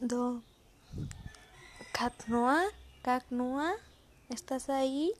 Do. Katnoa, Katnoa, ¿estás ahí?